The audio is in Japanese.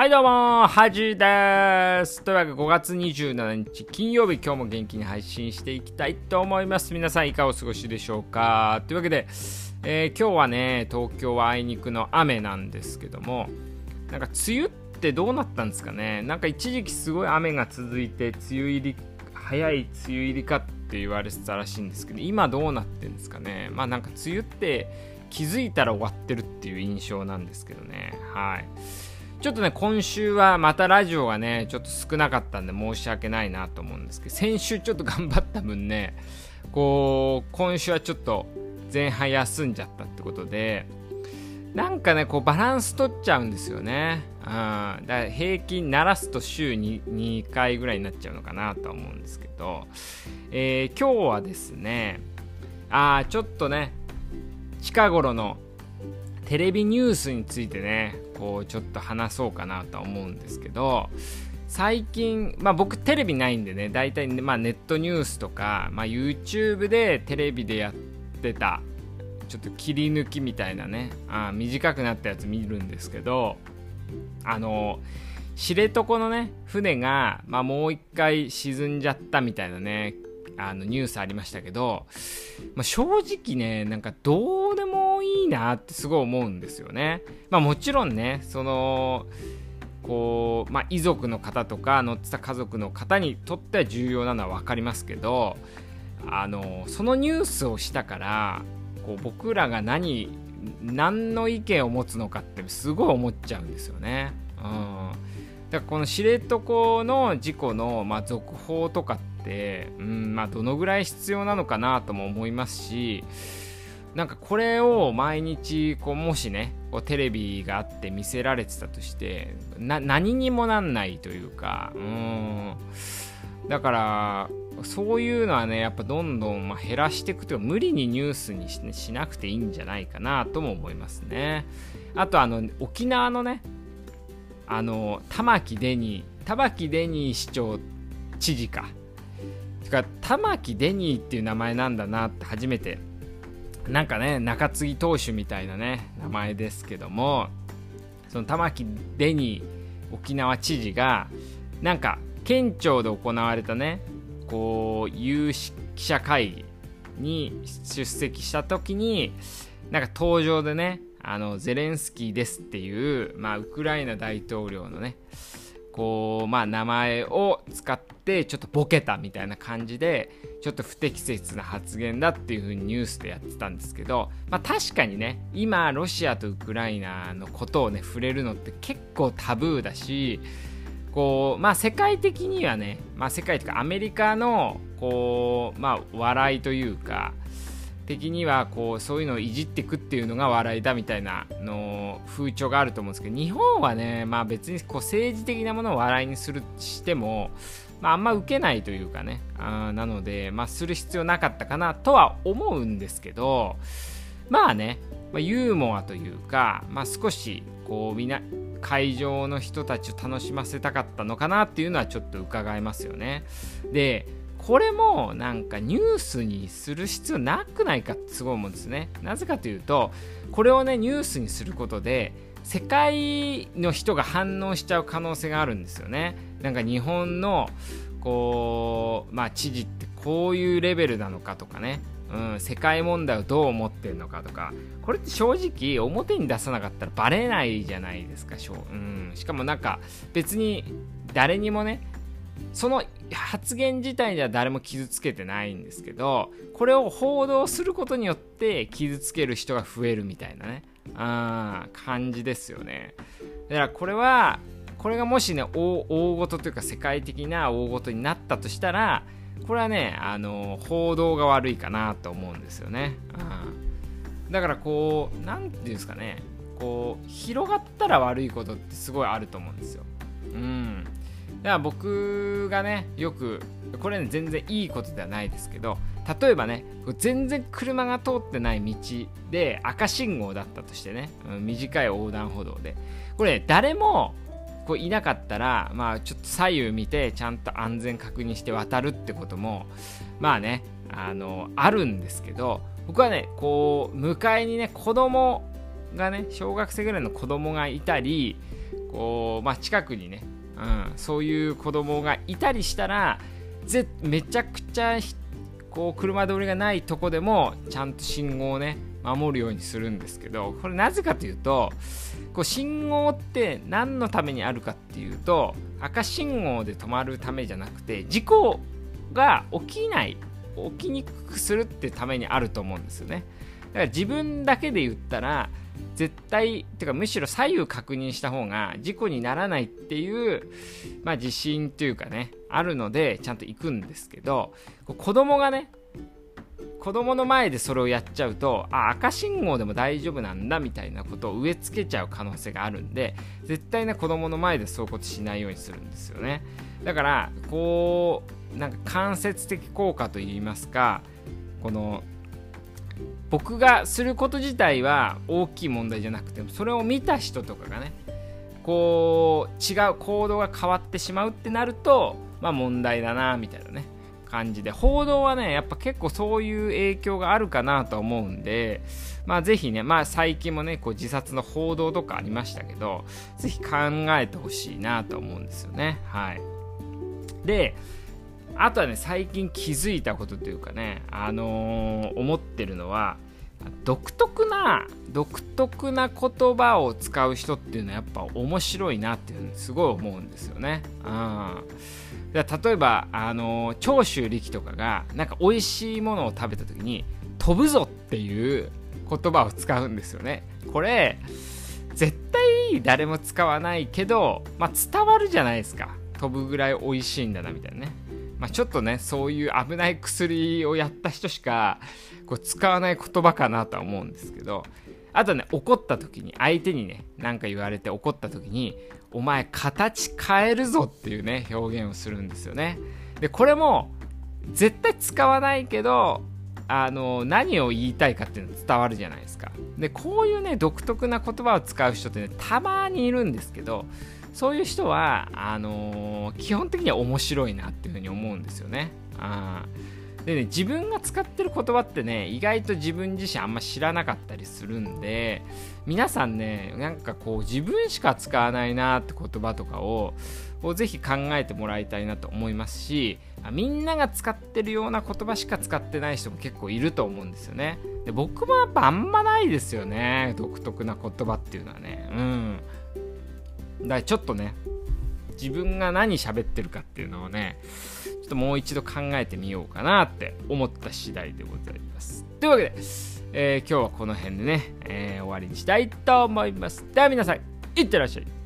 はいどうも、はじです。というわけで5月27日金曜日、今日も元気に配信していきたいと思います。皆さんいかがお過ごしでしょうか？というわけで、えー、今日はね、東京はあいにくの雨なんですけども、なんか梅雨ってどうなったんですかね？なんか一時期すごい雨が続いて、梅雨入り、早い梅雨入りかって言われてたらしいんですけど、今どうなってんですかね？まあなんか梅雨って気づいたら終わってるっていう印象なんですけどね。はい。ちょっとね、今週はまたラジオがね、ちょっと少なかったんで申し訳ないなと思うんですけど、先週ちょっと頑張った分ね、こう、今週はちょっと前半休んじゃったってことで、なんかね、こうバランス取っちゃうんですよね。うん。だから平均鳴らすと週に2回ぐらいになっちゃうのかなとは思うんですけど、えー、今日はですね、あー、ちょっとね、近頃のテレビニュースについてね、こうちょっと話そうかなとは思うんですけど最近、まあ、僕テレビないんでね大体、まあ、ネットニュースとか、まあ、YouTube でテレビでやってたちょっと切り抜きみたいなねあ短くなったやつ見るんですけどあの知床のね船が、まあ、もう一回沈んじゃったみたいなねあのニュースありましたけど、まあ、正直ねなんかどうでもいいなってすごい思うんですよね。まあ、もちろんねそのこう、まあ、遺族の方とか乗ってた家族の方にとっては重要なのは分かりますけどあのそのニュースをしたからこう僕らが何何の意見を持つのかってすごい思っちゃうんですよね。うん、だからこの知床の事故の、まあ、続報とかって、うんまあ、どのぐらい必要なのかなとも思いますしなんかこれを毎日こうもしねこうテレビがあって見せられてたとして何にもなんないというかうん。だからそういうのはねやっぱどんどんま減らしていくというか無理にニュースにし,、ね、しなくていいんじゃないかなとも思いますね。あとあの沖縄のねあの玉城デニー玉城デニー市長知事か。てか玉城デニーっていう名前なんだなって初めてなんかね中継ぎ投手みたいなね名前ですけどもその玉城デニー沖縄知事がなんか県庁で行われたねこう有識者会議に出席した時になんか登場でねあのゼレンスキーですっていう、まあ、ウクライナ大統領のねこうまあ名前を使ってちょっとボケたみたいな感じでちょっと不適切な発言だっていう風にニュースでやってたんですけど、まあ、確かにね今ロシアとウクライナのことをね触れるのって結構タブーだしこうまあ世界的にはね、まあ、世界というかアメリカのこうまあ笑いというか的にはこうそういうのをいじっていくっていうのが笑いだみたいなの風潮があると思うんですけど日本はね、まあ、別にこう政治的なものを笑いにするしても、まあ、あんま受けないというかねあなので、まあ、する必要なかったかなとは思うんですけどまあね、まあ、ユーモアというか、まあ、少しこうみな会場の人たちを楽しませたかったのかなっていうのはちょっと伺えますよね。でこれもなんかニュースにする必要なくないかってすごい思うんですね。なぜかというと、これをね、ニュースにすることで、世界の人が反応しちゃう可能性があるんですよね。なんか日本の、こう、まあ知事ってこういうレベルなのかとかね、うん、世界問題をどう思ってるのかとか、これって正直表に出さなかったらバレないじゃないですかしょ、うん、しかもなんか別に誰にもね、その発言自体では誰も傷つけてないんですけどこれを報道することによって傷つける人が増えるみたいなねあ感じですよね。だからこれはこれがもしね大事というか世界的な大事になったとしたらこれはねあの報道が悪いかなと思うんですよね、うん、だからこう何て言うんですかねこう広がったら悪いことってすごいあると思うんですよ。うん。だから僕がねよくこれね全然いいことではないですけど例えばね全然車が通ってない道で赤信号だったとしてね、短い横断歩道で。これ、ね誰もこういなかったらまあちょっと左右見てちゃんと安全確認して渡るってこともまあねあのあるんですけど僕はねこう迎えにね子供がね小学生ぐらいの子供がいたりこう、まあ、近くにね、うん、そういう子供がいたりしたらぜめちゃくちゃこう車通りがないとこでもちゃんと信号をね守るようにするんですけどこれなぜかというとこう信号って何のためにあるかっていうと赤信号で止まるためじゃなくて事故が起きない起きにくくするってためにあると思うんですよね。から自分だけで言ったら絶対てかむしろ左右確認した方が事故にならないっていう、まあ、自信というかねあるのでちゃんと行くんですけど子供がね子供の前でそれをやっちゃうとあ赤信号でも大丈夫なんだみたいなことを植え付けちゃう可能性があるんで絶対ね子供の前でそういうことしないようにするんですよね。だからこうなんか間接的効果といいますかこの僕がすること自体は大きい問題じゃなくてもそれを見た人とかがねこう違う行動が変わってしまうってなるとまあ問題だなみたいなね感じで報道はねやっぱ結構そういう影響があるかなと思うんでまあぜひねまあ最近もねこう自殺の報道とかありましたけどぜひ考えてほしいなと思うんですよね。はい。であとはね最近気づいたことというかねあのー、思ってるのは独特な独特な言葉を使う人っていうのはやっぱ面白いなっていうふうにすごい思うんですよね。うん、例えばあの長州力とかがなんか美味しいものを食べた時に「飛ぶぞ」っていう言葉を使うんですよね。これ絶対誰も使わないけど、まあ、伝わるじゃないですか飛ぶぐらい美味しいんだなみたいなね。まあ、ちょっとねそういう危ない薬をやった人しかこう使わない言葉かなとは思うんですけどあとね怒った時に相手にね何か言われて怒った時に「お前形変えるぞ」っていうね表現をするんですよね。でこれも絶対使わないけどあの何を言いたいかっていうの伝わるじゃないですか。でこういうね独特な言葉を使う人ってねたまにいるんですけどそういう人はあのー、基本的には面白いなっていうふうに思うんですよね。あでね自分が使ってる言葉ってね意外と自分自身あんま知らなかったりするんで皆さんねなんかこう自分しか使わないなって言葉とかををぜひ考えてもらいたいなと思いますしみんなが使ってるような言葉しか使ってない人も結構いると思うんですよね。で僕もやっぱあんまないですよね。独特な言葉っていうのはね。うん。だからちょっとね、自分が何喋ってるかっていうのをね、ちょっともう一度考えてみようかなって思った次第でございます。というわけで、えー、今日はこの辺でね、えー、終わりにしたいと思います。では皆さん、いってらっしゃい。